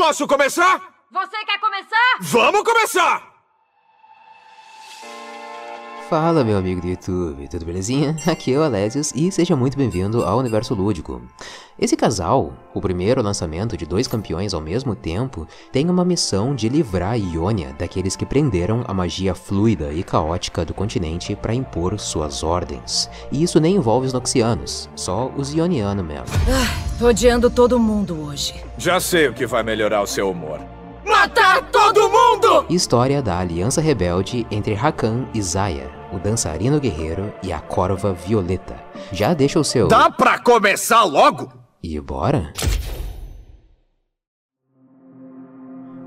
Posso começar? Você quer começar? Vamos começar! Fala meu amigo do YouTube, tudo belezinha? Aqui é o Alésios e seja muito bem-vindo ao Universo Lúdico. Esse casal, o primeiro lançamento de dois campeões ao mesmo tempo, tem uma missão de livrar Ionia daqueles que prenderam a magia fluida e caótica do continente para impor suas ordens. E isso nem envolve os Noxianos, só os Ionianos mesmo. Ah, tô odiando todo mundo hoje. Já sei o que vai melhorar o seu humor. Matar todo mundo! História da aliança rebelde entre Rakan e Zaya, o dançarino guerreiro e a corva violeta. Já deixa o seu. Dá pra começar logo? E bora?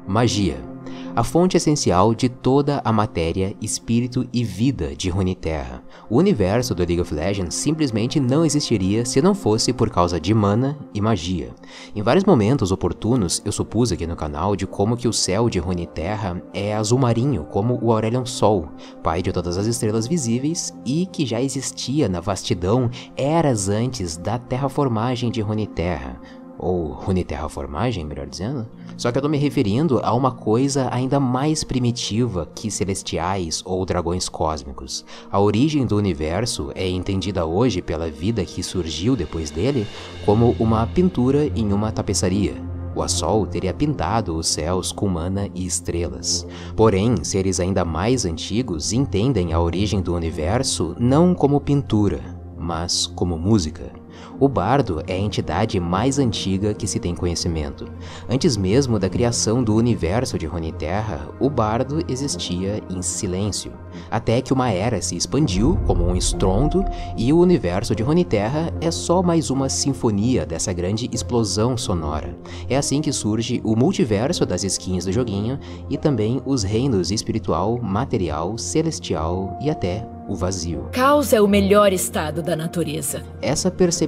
Magia a fonte essencial de toda a matéria, espírito e vida de Runeterra. O universo do League of Legends simplesmente não existiria se não fosse por causa de mana e magia. Em vários momentos oportunos, eu supus aqui no canal de como que o céu de Runeterra é azul marinho, como o Aurelion Sol, pai de todas as estrelas visíveis e que já existia na vastidão eras antes da terraformagem de Runeterra ou Runeterraformagem, melhor dizendo. Só que eu tô me referindo a uma coisa ainda mais primitiva que celestiais ou dragões cósmicos. A origem do universo é entendida hoje pela vida que surgiu depois dele como uma pintura em uma tapeçaria. O Assol teria pintado os céus com mana e estrelas. Porém, seres ainda mais antigos entendem a origem do universo não como pintura, mas como música. O bardo é a entidade mais antiga que se tem conhecimento. Antes mesmo da criação do universo de Runeterra, o bardo existia em silêncio, até que uma era se expandiu como um estrondo e o universo de Runeterra é só mais uma sinfonia dessa grande explosão sonora. É assim que surge o multiverso das skins do joguinho e também os reinos espiritual, material, celestial e até o vazio. Caos é o melhor estado da natureza. Essa percepção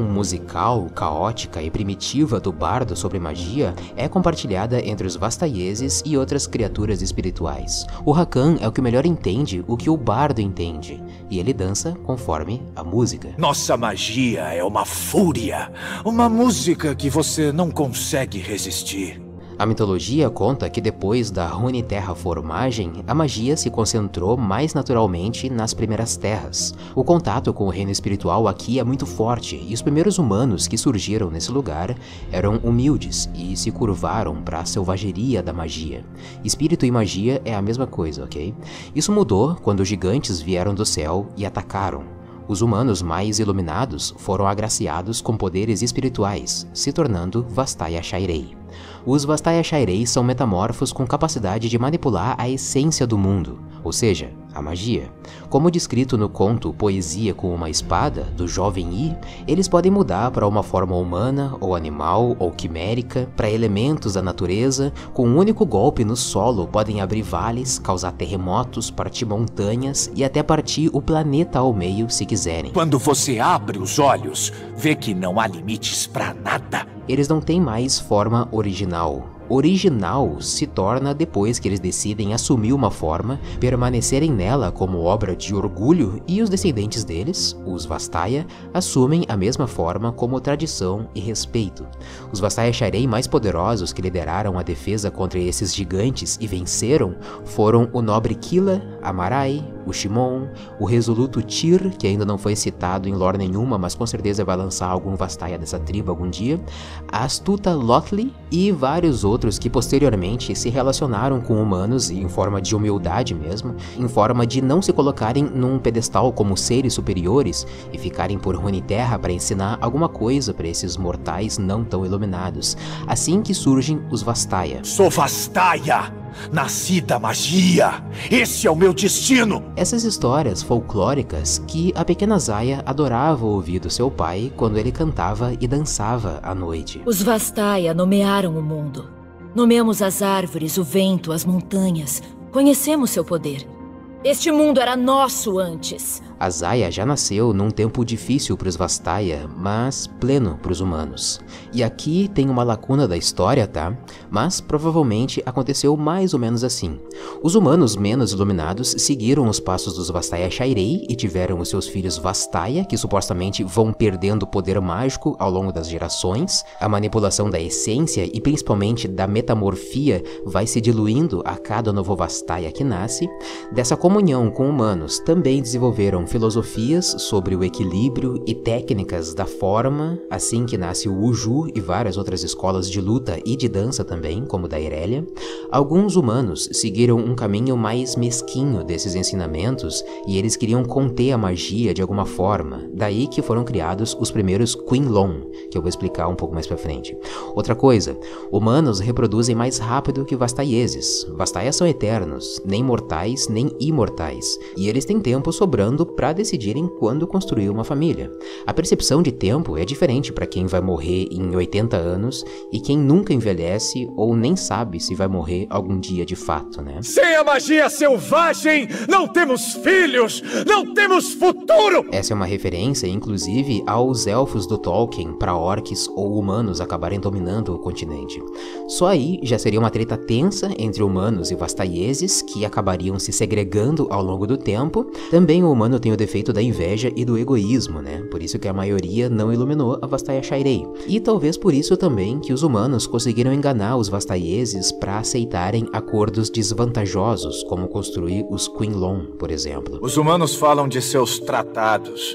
musical, caótica e primitiva do bardo sobre magia é compartilhada entre os vastaieses e outras criaturas espirituais. O Rakan é o que melhor entende o que o bardo entende, e ele dança conforme a música. Nossa magia é uma fúria, uma música que você não consegue resistir. A mitologia conta que depois da Runeterra formagem, a magia se concentrou mais naturalmente nas primeiras terras. O contato com o reino espiritual aqui é muito forte, e os primeiros humanos que surgiram nesse lugar eram humildes e se curvaram para a selvageria da magia. Espírito e magia é a mesma coisa, ok? Isso mudou quando os gigantes vieram do céu e atacaram. Os humanos mais iluminados foram agraciados com poderes espirituais, se tornando Vastaya Shairei. Os Vastaya Shairei são metamorfos com capacidade de manipular a essência do mundo, ou seja, a magia. Como descrito no conto Poesia com uma Espada, do jovem I, eles podem mudar para uma forma humana, ou animal, ou quimérica, para elementos da natureza, com um único golpe no solo podem abrir vales, causar terremotos, partir montanhas e até partir o planeta ao meio se quiserem. Quando você abre os olhos, vê que não há limites para nada. Eles não têm mais forma original, original se torna depois que eles decidem assumir uma forma, permanecerem nela como obra de orgulho e os descendentes deles, os Vastaya, assumem a mesma forma como tradição e respeito. Os Vastaya Sharei mais poderosos que lideraram a defesa contra esses gigantes e venceram foram o nobre Kila, Amarai, o Shimon, o resoluto Tyr, que ainda não foi citado em lore nenhuma, mas com certeza vai lançar algum Vastaya dessa tribo algum dia, a astuta Lothli e vários outros que posteriormente se relacionaram com humanos em forma de humildade mesmo, em forma de não se colocarem num pedestal como seres superiores e ficarem por Runeterra para ensinar alguma coisa para esses mortais não tão iluminados. Assim que surgem os Vastaya. Sou Vastaya! Nasci da magia! Esse é o meu destino! Essas histórias folclóricas que a pequena Zaya adorava ouvir do seu pai quando ele cantava e dançava à noite. Os Vastaya nomearam o mundo. Nomeamos as árvores, o vento, as montanhas. Conhecemos seu poder. Este mundo era nosso antes. A Zaya já nasceu num tempo difícil para os Vastaya, mas pleno para os humanos. E aqui tem uma lacuna da história, tá? Mas provavelmente aconteceu mais ou menos assim. Os humanos menos iluminados seguiram os passos dos Vastaya Shairei e tiveram os seus filhos Vastaya, que supostamente vão perdendo poder mágico ao longo das gerações. A manipulação da essência e principalmente da metamorfia vai se diluindo a cada novo Vastaya que nasce. Dessa comunhão com humanos também desenvolveram filosofias sobre o equilíbrio e técnicas da forma, assim que nasce o Uju e várias outras escolas de luta e de dança também, como da Irelia. Alguns humanos seguiram um caminho mais mesquinho desses ensinamentos e eles queriam conter a magia de alguma forma, daí que foram criados os primeiros Quinlon, que eu vou explicar um pouco mais pra frente. Outra coisa, humanos reproduzem mais rápido que Vastaieses. Vastaias são eternos, nem mortais nem imortais, e eles têm tempo sobrando para decidirem quando construir uma família. A percepção de tempo é diferente para quem vai morrer em 80 anos e quem nunca envelhece ou nem sabe se vai morrer algum dia de fato, né? Sem a magia selvagem, não temos filhos, não temos futuro! Essa é uma referência, inclusive, aos elfos do Tolkien para orcs ou humanos acabarem dominando o continente. Só aí já seria uma treta tensa entre humanos e vastaieses que acabariam se segregando ao longo do tempo. Também o humano tem tem o defeito da inveja e do egoísmo, né? Por isso que a maioria não iluminou a Vastaya Shairei. E talvez por isso também que os humanos conseguiram enganar os vastaieses para aceitarem acordos desvantajosos, como construir os Quinlon, por exemplo. Os humanos falam de seus tratados.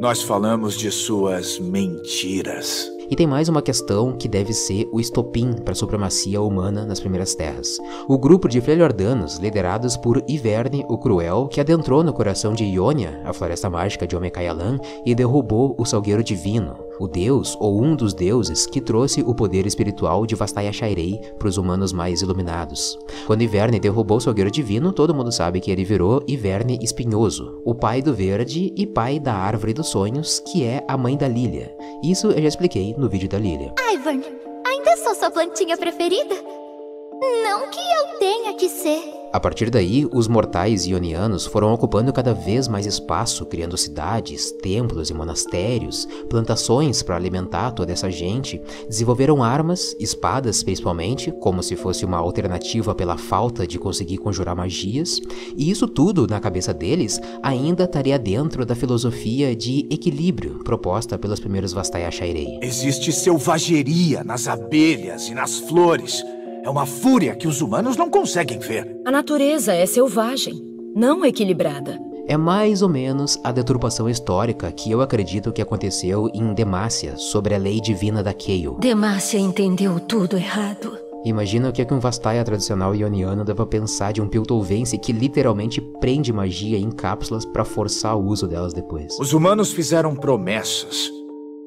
Nós falamos de suas mentiras. E tem mais uma questão que deve ser o estopim para a supremacia humana nas primeiras terras. O grupo de Freljordanos, liderados por Iverne o Cruel, que adentrou no coração de Ionia, a floresta mágica de Omekayalan, e derrubou o Salgueiro Divino, o deus ou um dos deuses que trouxe o poder espiritual de Vastaya Shairei para os humanos mais iluminados. Quando Iverne derrubou o Salgueiro Divino, todo mundo sabe que ele virou Iverne Espinhoso, o pai do verde e pai da árvore dos sonhos, que é a mãe da Lilia. Isso eu já expliquei no vídeo da Lilia. Ivern, ainda sou sua plantinha preferida? Não que eu tenha que ser. A partir daí, os mortais ionianos foram ocupando cada vez mais espaço, criando cidades, templos e monastérios, plantações para alimentar toda essa gente, desenvolveram armas, espadas principalmente, como se fosse uma alternativa pela falta de conseguir conjurar magias, e isso tudo, na cabeça deles, ainda estaria dentro da filosofia de equilíbrio proposta pelos primeiros Vastaya Shairei. Existe selvageria nas abelhas e nas flores. É uma fúria que os humanos não conseguem ver. A natureza é selvagem, não equilibrada. É mais ou menos a deturpação histórica que eu acredito que aconteceu em Demácia sobre a lei divina da Keio. Demácia entendeu tudo errado. Imagina o que, é que um Vastaya tradicional ioniano deva pensar de um Piltovense que literalmente prende magia em cápsulas para forçar o uso delas depois. Os humanos fizeram promessas.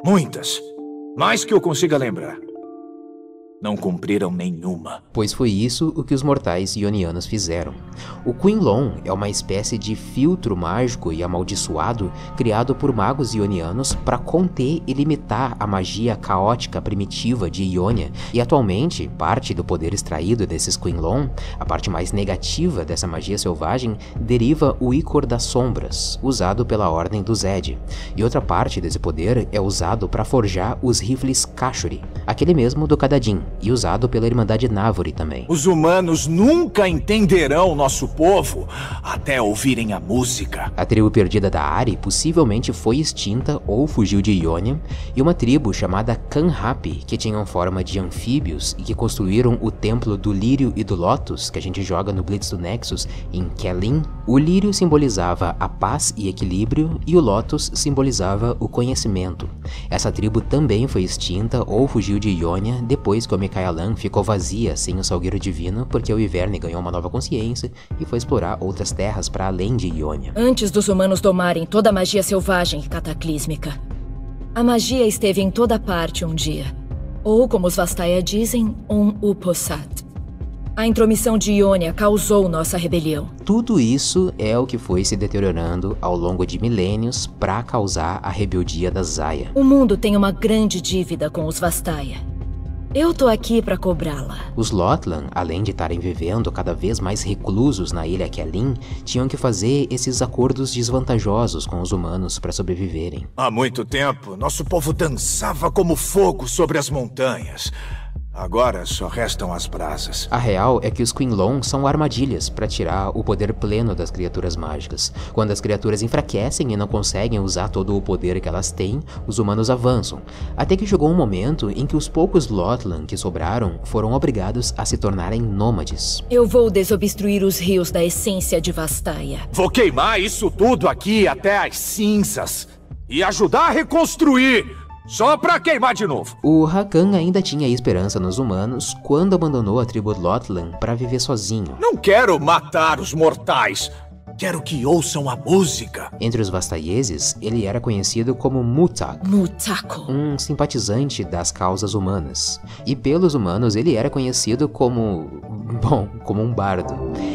Muitas. Mais que eu consiga lembrar não cumpriram nenhuma. Pois foi isso o que os mortais ionianos fizeram. O Quinlon é uma espécie de filtro mágico e amaldiçoado criado por magos ionianos para conter e limitar a magia caótica primitiva de Ionia, e atualmente parte do poder extraído desses Quinlon, a parte mais negativa dessa magia selvagem, deriva o Icor das Sombras, usado pela Ordem do Zed, e outra parte desse poder é usado para forjar os rifles Kashuri, aquele mesmo do Kadadin, e usado pela Irmandade Návori também. Os humanos nunca entenderão nosso povo até ouvirem a música. A tribo perdida da Ari possivelmente foi extinta ou fugiu de Ionia, e uma tribo chamada Kanhapi, que tinham forma de anfíbios e que construíram o templo do Lírio e do Lotus, que a gente joga no Blitz do Nexus, em Kelin. O Lírio simbolizava a paz e equilíbrio, e o Lotus simbolizava o conhecimento. Essa tribo também foi extinta ou fugiu de Ionia depois que Mikaelan ficou vazia sem o Salgueiro Divino porque o Iverne ganhou uma nova consciência e foi explorar outras terras para além de Ionia. Antes dos humanos domarem toda a magia selvagem e cataclísmica, a magia esteve em toda parte um dia. Ou, como os Vastaya dizem, um Uposat. A intromissão de Ionia causou nossa rebelião. Tudo isso é o que foi se deteriorando ao longo de milênios para causar a rebeldia da Zaya. O mundo tem uma grande dívida com os Vastaya. Eu tô aqui para cobrá-la. Os Lotlan, além de estarem vivendo cada vez mais reclusos na ilha Kelin, tinham que fazer esses acordos desvantajosos com os humanos para sobreviverem. Há muito tempo, nosso povo dançava como fogo sobre as montanhas. Agora só restam as brasas. A real é que os Quinlon são armadilhas para tirar o poder pleno das criaturas mágicas. Quando as criaturas enfraquecem e não conseguem usar todo o poder que elas têm, os humanos avançam. Até que chegou um momento em que os poucos Lotlan que sobraram foram obrigados a se tornarem nômades. Eu vou desobstruir os rios da essência de Vastaia. Vou queimar isso tudo aqui até as cinzas e ajudar a reconstruir. Só pra queimar de novo. O Hakan ainda tinha esperança nos humanos quando abandonou a tribo Lotlan para viver sozinho. Não quero matar os mortais. Quero que ouçam a música. Entre os vastaieses, ele era conhecido como Mutak, Mutako. um simpatizante das causas humanas. E pelos humanos, ele era conhecido como. Bom, como um bardo.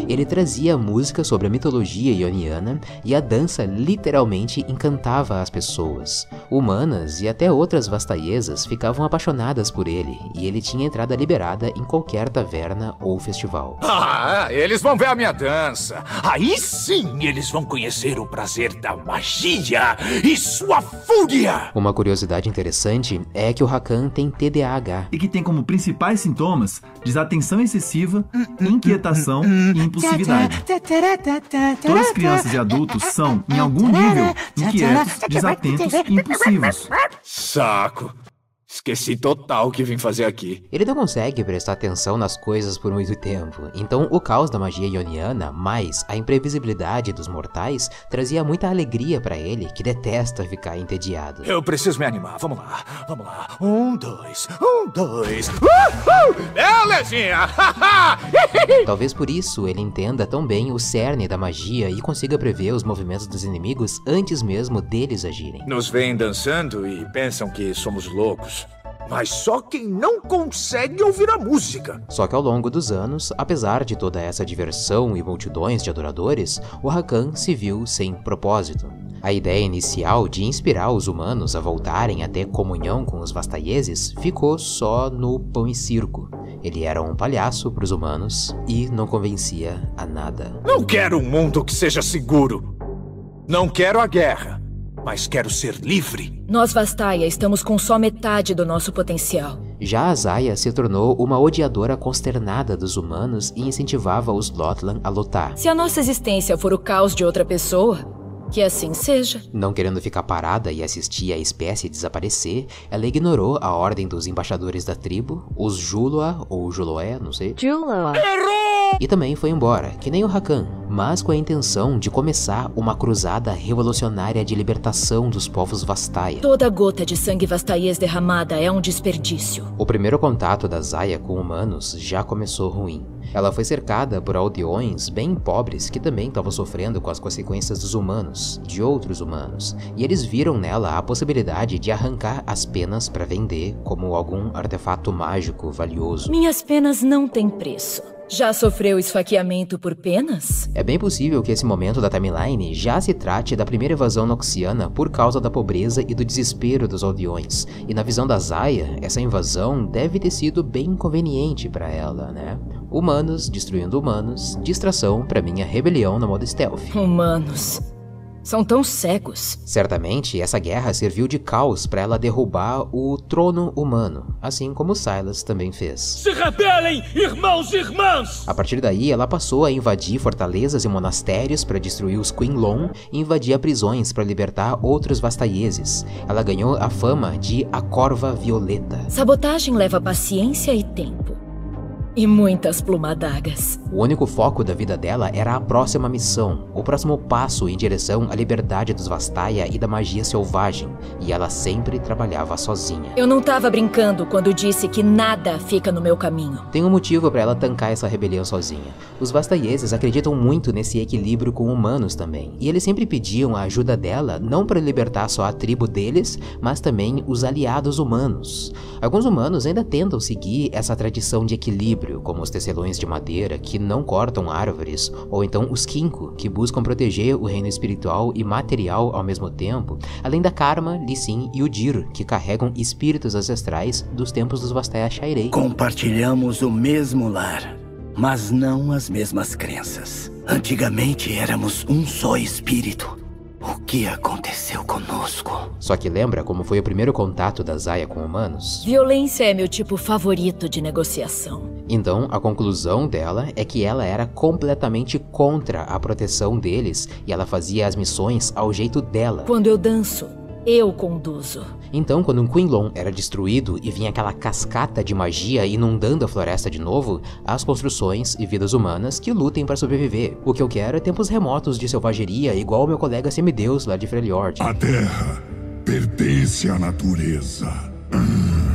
Ele trazia música sobre a mitologia ioniana e a dança literalmente encantava as pessoas. Humanas e até outras vastaiesas ficavam apaixonadas por ele, e ele tinha entrada liberada em qualquer taverna ou festival. Ah, eles vão ver a minha dança. Aí sim eles vão conhecer o prazer da magia e sua fúria. Uma curiosidade interessante é que o Hakan tem TDAH. e que tem como principais sintomas desatenção excessiva, inquietação e impulsividade. Todas as crianças e adultos são, em algum nível, inquietos, desatentos e impulsivos. Saco. Esqueci total o que vim fazer aqui. Ele não consegue prestar atenção nas coisas por muito tempo, então o caos da magia ioniana, mais a imprevisibilidade dos mortais, trazia muita alegria pra ele, que detesta ficar entediado. Eu preciso me animar. Vamos lá, vamos lá. Um, dois, um, dois. Uhul! Belezinha! Talvez por isso ele entenda tão bem o cerne da magia e consiga prever os movimentos dos inimigos antes mesmo deles agirem. Nos veem dançando e pensam que somos loucos. Mas só quem não consegue ouvir a música. Só que ao longo dos anos, apesar de toda essa diversão e multidões de adoradores, o Rakan se viu sem propósito. A ideia inicial de inspirar os humanos a voltarem a ter comunhão com os vastaieses ficou só no pão e circo. Ele era um palhaço para os humanos e não convencia a nada. Não quero um mundo que seja seguro. Não quero a guerra. Mas quero ser livre. Nós, Vastaia, estamos com só metade do nosso potencial. Já a Zaya se tornou uma odiadora consternada dos humanos e incentivava os Lotlan a lutar. Se a nossa existência for o caos de outra pessoa, que assim seja. Não querendo ficar parada e assistir a espécie desaparecer, ela ignorou a ordem dos embaixadores da tribo, os Juloa ou Juloé, não sei, Juloa. E também foi embora, que nem o Hakan, mas com a intenção de começar uma cruzada revolucionária de libertação dos povos Vastaia. Toda gota de sangue vastaiês derramada é um desperdício. O primeiro contato da Zaya com humanos já começou ruim. Ela foi cercada por aldeões bem pobres que também estavam sofrendo com as consequências dos humanos, de outros humanos, e eles viram nela a possibilidade de arrancar as penas para vender como algum artefato mágico valioso. Minhas penas não têm preço. Já sofreu esfaqueamento por penas? É bem possível que esse momento da timeline já se trate da primeira invasão noxiana por causa da pobreza e do desespero dos aldeões. E na visão da Zaya, essa invasão deve ter sido bem inconveniente para ela, né? Humanos destruindo humanos, distração para minha rebelião no modo stealth. Humanos. São tão cegos. Certamente, essa guerra serviu de caos para ela derrubar o trono humano, assim como Silas também fez. Se rebelem, irmãos e irmãs! A partir daí, ela passou a invadir fortalezas e monastérios para destruir os Quinlon e invadia prisões para libertar outros vastaieses. Ela ganhou a fama de a Corva Violeta. Sabotagem leva paciência e tempo. E muitas plumadagas. O único foco da vida dela era a próxima missão, o próximo passo em direção à liberdade dos Vastaia e da magia selvagem, e ela sempre trabalhava sozinha. Eu não tava brincando quando disse que nada fica no meu caminho. Tem um motivo para ela tancar essa rebelião sozinha. Os Vastaieses acreditam muito nesse equilíbrio com humanos também, e eles sempre pediam a ajuda dela não para libertar só a tribo deles, mas também os aliados humanos. Alguns humanos ainda tentam seguir essa tradição de equilíbrio, equilíbrio, como os tecelões de madeira que não cortam árvores, ou então os Kinko, que buscam proteger o reino espiritual e material ao mesmo tempo, além da Karma, Lissin e o Dir, que carregam espíritos ancestrais dos tempos dos Vastaya Shairei. Compartilhamos o mesmo lar, mas não as mesmas crenças. Antigamente éramos um só espírito. O que aconteceu conosco? Só que lembra como foi o primeiro contato da Zaya com humanos? Violência é meu tipo favorito de negociação. Então, a conclusão dela é que ela era completamente contra a proteção deles e ela fazia as missões ao jeito dela. Quando eu danço, eu conduzo. Então, quando um Quinlon era destruído e vinha aquela cascata de magia inundando a floresta de novo, as construções e vidas humanas que lutem para sobreviver. O que eu quero é tempos remotos de selvageria, igual o meu colega semideus lá de Freljord. A terra pertence à natureza. Hum.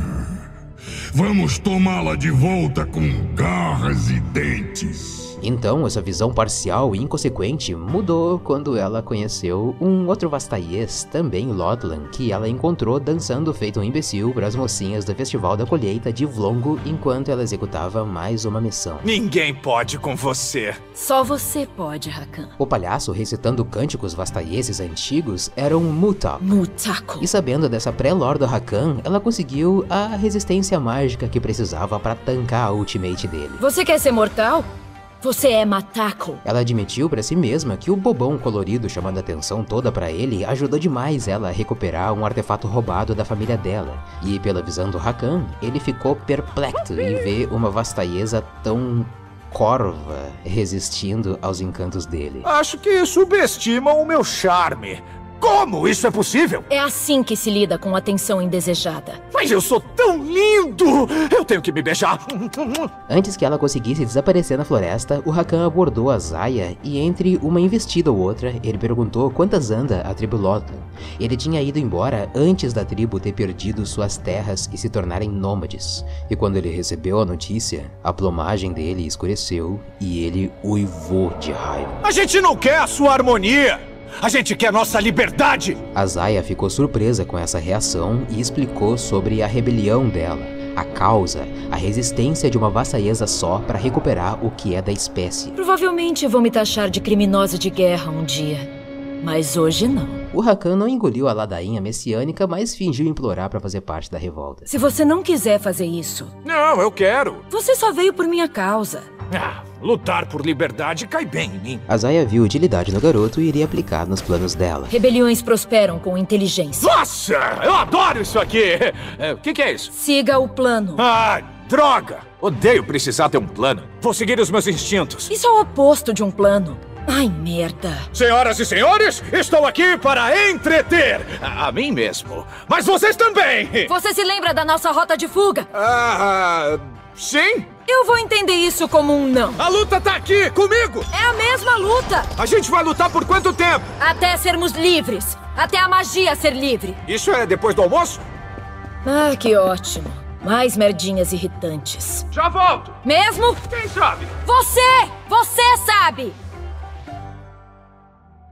Vamos tomá-la de volta com garras e dentes. Então, essa visão parcial e inconsequente mudou quando ela conheceu um outro Vastaiês, também Lodlan, que ela encontrou dançando feito um imbecil para as mocinhas do Festival da Colheita de Vlongo enquanto ela executava mais uma missão. Ninguém pode com você. Só você pode, Rakan. O palhaço recitando cânticos vastaieses antigos era um Mutak. Mutako. E sabendo dessa pré-lore do Rakan, ela conseguiu a resistência mágica que precisava para tancar a ultimate dele. Você quer ser mortal? Você é Matako. Ela admitiu para si mesma que o bobão colorido chamando a atenção toda para ele ajudou demais ela a recuperar um artefato roubado da família dela. E pela visão do Rakan, ele ficou perplexo em ver uma vastaiesa tão corva resistindo aos encantos dele. Acho que subestimam o meu charme. Como isso é possível? É assim que se lida com atenção indesejada. Mas eu sou tão lindo! Eu tenho que me beijar. Antes que ela conseguisse desaparecer na floresta, o Rakan abordou a Zaya e entre uma investida ou outra, ele perguntou quantas anda a tribo Lotlan. Ele tinha ido embora antes da tribo ter perdido suas terras e se tornarem nômades. E quando ele recebeu a notícia, a plumagem dele escureceu e ele uivou de raiva. A gente não quer a sua harmonia! A gente quer nossa liberdade! A Zaya ficou surpresa com essa reação e explicou sobre a rebelião dela, a causa, a resistência de uma vassaíesa só para recuperar o que é da espécie. Provavelmente vão me taxar de criminosa de guerra um dia. Mas hoje não. O Rakan não engoliu a ladainha messiânica, mas fingiu implorar para fazer parte da revolta. Se você não quiser fazer isso, Não, eu quero. você só veio por minha causa. Ah, lutar por liberdade cai bem em mim. A Zaya viu utilidade no garoto e iria aplicar nos planos dela. Rebeliões prosperam com inteligência. Nossa, eu adoro isso aqui. É, O que, que é isso? Siga o plano. Ah, droga! Odeio precisar ter um plano. Vou seguir os meus instintos. Isso é o oposto de um plano. Ai, merda. Senhoras e senhores, estou aqui para entreter. A, a mim mesmo. Mas vocês também. Você se lembra da nossa rota de fuga? Ah, sim? Eu vou entender isso como um não. A luta tá aqui, comigo. É a mesma luta. A gente vai lutar por quanto tempo? Até sermos livres. Até a magia ser livre. Isso é depois do almoço? Ah, que ótimo. Mais merdinhas irritantes. Já volto. Mesmo? Quem sabe? Você! Você sabe!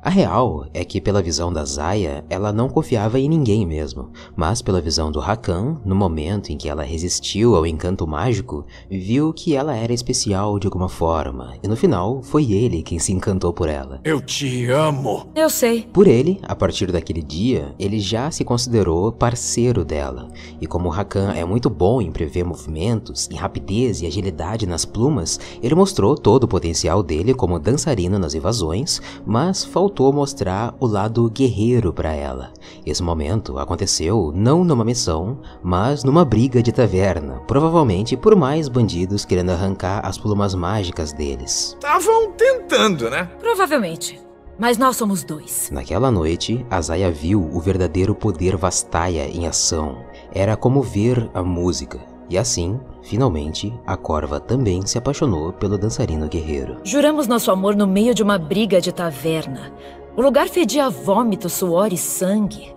A real é que, pela visão da Zaya, ela não confiava em ninguém mesmo, mas pela visão do Rakan, no momento em que ela resistiu ao encanto mágico, viu que ela era especial de alguma forma, e no final foi ele quem se encantou por ela. Eu te amo. Eu sei. Por ele, a partir daquele dia, ele já se considerou parceiro dela, e como o Rakan é muito bom em prever movimentos, em rapidez e agilidade nas plumas, ele mostrou todo o potencial dele como dançarino nas invasões, mas faltou mostrar o lado guerreiro para ela. Esse momento aconteceu não numa missão, mas numa briga de taverna, provavelmente por mais bandidos querendo arrancar as plumas mágicas deles. Estavam tentando, né? Provavelmente. Mas nós somos dois. Naquela noite, Azaya viu o verdadeiro poder Vastaya em ação. Era como ver a música. E assim, finalmente, a Corva também se apaixonou pelo dançarino guerreiro. Juramos nosso amor no meio de uma briga de taverna. O lugar fedia vômito, suor e sangue.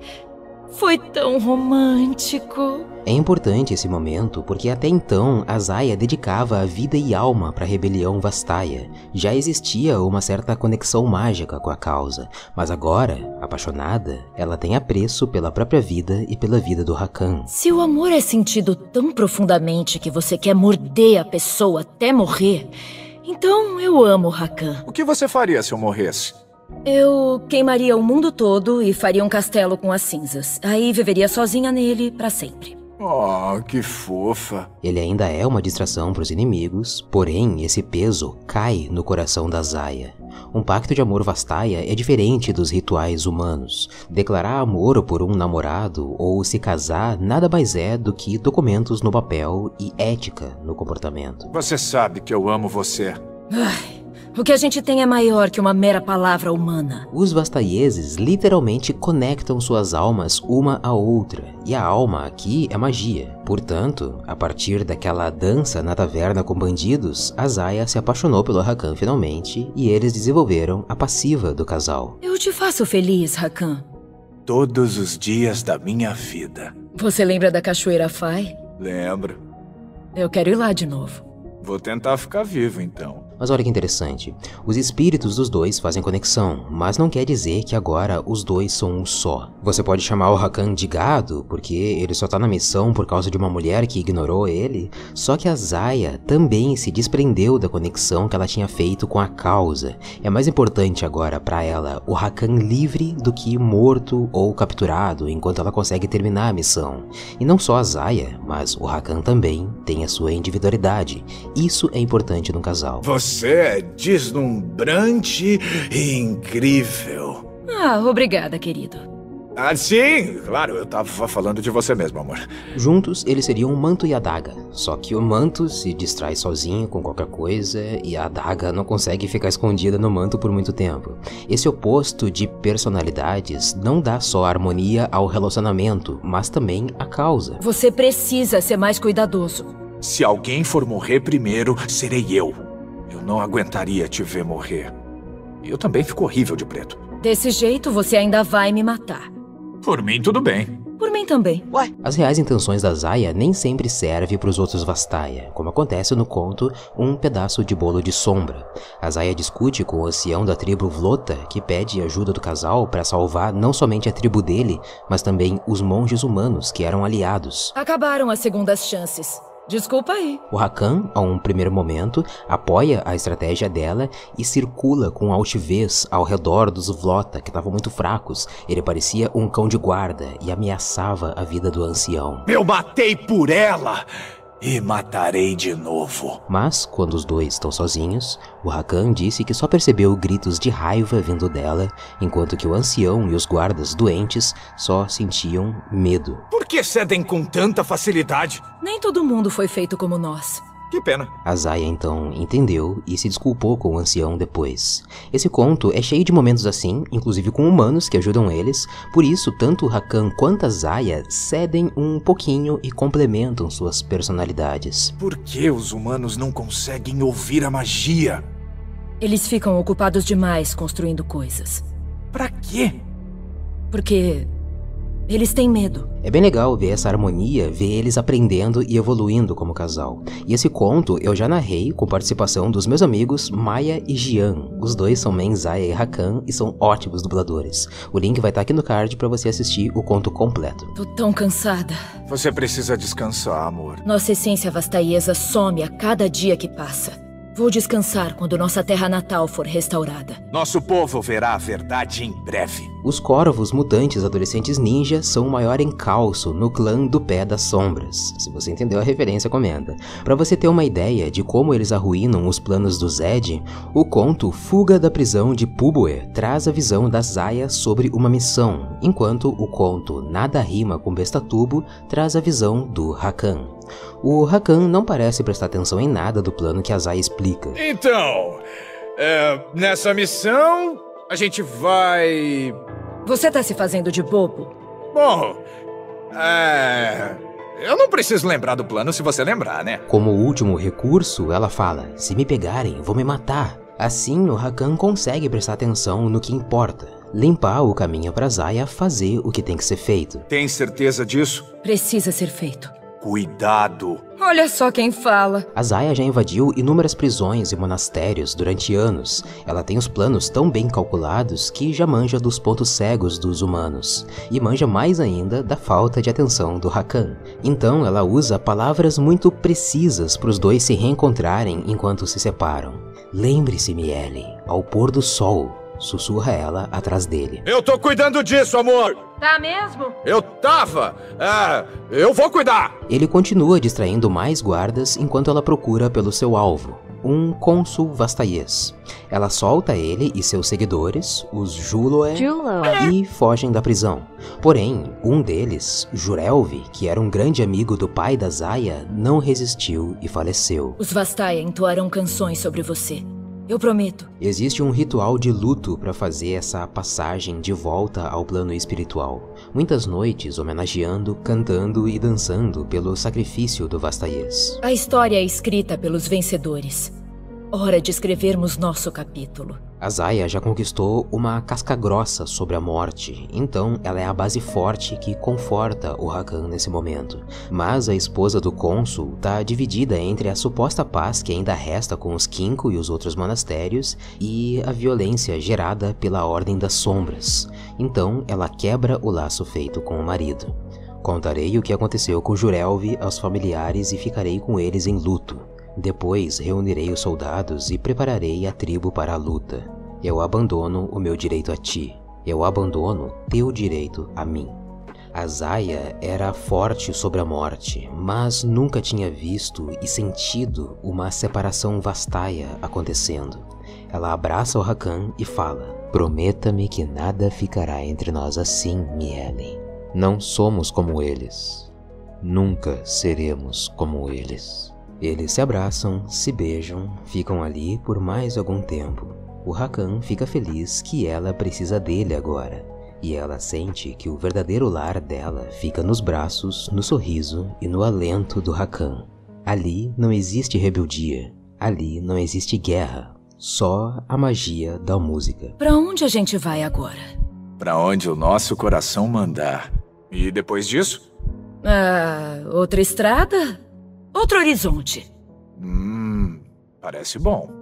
Foi tão romântico. É importante esse momento porque até então Azaya dedicava a vida e alma para a rebelião Vastaya. Já existia uma certa conexão mágica com a causa, mas agora, apaixonada, ela tem apreço pela própria vida e pela vida do Rakan. Se o amor é sentido tão profundamente que você quer morder a pessoa até morrer, então eu amo Rakan. O que você faria se eu morresse? Eu queimaria o mundo todo e faria um castelo com as cinzas. Aí viveria sozinha nele para sempre. Oh, que fofa. Ele ainda é uma distração para os inimigos, porém esse peso cai no coração da Zaya. Um pacto de amor Vastaya é diferente dos rituais humanos. Declarar amor por um namorado ou se casar nada mais é do que documentos no papel e ética no comportamento. Você sabe que eu amo você. Ai. O que a gente tem é maior que uma mera palavra humana. Os vastaieses literalmente conectam suas almas uma à outra, e a alma aqui é magia. Portanto, a partir daquela dança na taverna com bandidos, a Zaya se apaixonou pelo Rakan finalmente, e eles desenvolveram a passiva do casal. Eu te faço feliz, Rakan. Todos os dias da minha vida. Você lembra da Cachoeira Fai? Lembro. Eu quero ir lá de novo. Vou tentar ficar vivo então. Mas olha que interessante, os espíritos dos dois fazem conexão, mas não quer dizer que agora os dois são um só. Você pode chamar o Rakan de gado, porque ele só tá na missão por causa de uma mulher que ignorou ele, só que a Zaya também se desprendeu da conexão que ela tinha feito com a causa. É mais importante agora para ela o Rakan livre do que morto ou capturado enquanto ela consegue terminar a missão. E não só a Zaya, mas o Rakan também tem a sua individualidade. Isso é importante no casal. Você você é deslumbrante e incrível. Ah, obrigada, querido. Ah, sim, claro, eu tava falando de você mesmo, amor. Juntos, eles seriam o manto e a adaga. Só que o manto se distrai sozinho com qualquer coisa e a adaga não consegue ficar escondida no manto por muito tempo. Esse oposto de personalidades não dá só harmonia ao relacionamento, mas também à causa. Você precisa ser mais cuidadoso. Se alguém for morrer primeiro, serei eu. Eu não aguentaria te ver morrer. Eu também fico horrível de preto. Desse jeito, você ainda vai me matar. Por mim, tudo bem. Por mim também. Ué? As reais intenções da Zaya nem sempre servem para os outros Vastaya, como acontece no conto Um Pedaço de Bolo de Sombra. A Zaya discute com o ancião da tribo Vlota, que pede ajuda do casal para salvar não somente a tribo dele, mas também os monges humanos que eram aliados. Acabaram as segundas chances. Desculpa aí. O Rakan, a um primeiro momento, apoia a estratégia dela e circula com altivez ao redor dos Vlota, que estavam muito fracos. Ele parecia um cão de guarda e ameaçava a vida do ancião. Eu matei por ela! E matarei de novo. Mas, quando os dois estão sozinhos, o Rakan disse que só percebeu gritos de raiva vindo dela, enquanto que o ancião e os guardas doentes só sentiam medo. Por que cedem com tanta facilidade? Nem todo mundo foi feito como nós. Que pena. A Zaya então entendeu e se desculpou com o ancião depois. Esse conto é cheio de momentos assim, inclusive com humanos que ajudam eles, por isso tanto o Rakan quanto a Zaya cedem um pouquinho e complementam suas personalidades. Por que os humanos não conseguem ouvir a magia? Eles ficam ocupados demais construindo coisas. Pra quê? Porque eles têm medo. É bem legal ver essa harmonia, ver eles aprendendo e evoluindo como casal. E esse conto eu já narrei com participação dos meus amigos Maya e Jian. Os dois são Men Zaya e Hakan e são ótimos dubladores. O link vai estar aqui no card para você assistir o conto completo. Tô tão cansada. Você precisa descansar, amor. Nossa essência vastaiesa some a cada dia que passa. Vou descansar quando nossa terra natal for restaurada. Nosso povo verá a verdade em breve. Os corvos mutantes adolescentes ninja são o maior encalço no clã do Pé das Sombras. Se você entendeu a referência, comenta. Para você ter uma ideia de como eles arruinam os planos do Zed, o conto Fuga da Prisão de Pubue traz a visão da Zaya sobre uma missão, enquanto o conto Nada Rima com Bestatubo traz a visão do Rakan. O Hakan não parece prestar atenção em nada do plano que Azai explica. Então, é, nessa missão, a gente vai. Você tá se fazendo de bobo? Bom, é. Eu não preciso lembrar do plano se você lembrar, né? Como último recurso, ela fala: Se me pegarem, vou me matar. Assim, o Hakan consegue prestar atenção no que importa. limpar o caminho para Zaya fazer o que tem que ser feito. Tem certeza disso? Precisa ser feito. Cuidado! Olha só quem fala. A Zaya já invadiu inúmeras prisões e monastérios durante anos. Ela tem os planos tão bem calculados que já manja dos pontos cegos dos humanos. E manja mais ainda da falta de atenção do Hakan. Então ela usa palavras muito precisas para os dois se reencontrarem enquanto se separam. Lembre-se, Miele, ao pôr do sol, sussurra ela atrás dele. Eu tô cuidando disso, amor! Tá mesmo? Eu tava! É, eu vou cuidar! Ele continua distraindo mais guardas enquanto ela procura pelo seu alvo, um cônsul vastaiês. Ela solta ele e seus seguidores, os Juloe, e fogem da prisão. Porém, um deles, Jurelvi, que era um grande amigo do pai da Zaya, não resistiu e faleceu. Os Vastaia entoarão canções sobre você. Eu prometo. Existe um ritual de luto para fazer essa passagem de volta ao plano espiritual. Muitas noites homenageando, cantando e dançando pelo sacrifício do Vastaiês. A história é escrita pelos vencedores. Hora de escrevermos nosso capítulo. A Zaya já conquistou uma casca grossa sobre a morte, então ela é a base forte que conforta o Hakan nesse momento. Mas a esposa do cônsul está dividida entre a suposta paz que ainda resta com os Kinko e os outros monastérios e a violência gerada pela Ordem das Sombras. Então ela quebra o laço feito com o marido. Contarei o que aconteceu com Jurelvi aos familiares e ficarei com eles em luto. Depois reunirei os soldados e prepararei a tribo para a luta. Eu abandono o meu direito a ti. Eu abandono teu direito a mim. A Zaya era forte sobre a morte, mas nunca tinha visto e sentido uma separação vastaia acontecendo. Ela abraça o Hakan e fala: Prometa-me que nada ficará entre nós assim, Mielen. Não somos como eles. Nunca seremos como eles. Eles se abraçam, se beijam, ficam ali por mais algum tempo. O Hakan fica feliz que ela precisa dele agora, e ela sente que o verdadeiro lar dela fica nos braços, no sorriso e no alento do Hakan. Ali não existe rebeldia, ali não existe guerra, só a magia da música. Para onde a gente vai agora? Para onde o nosso coração mandar. E depois disso? Ah, outra estrada? Outro horizonte. Hum, parece bom.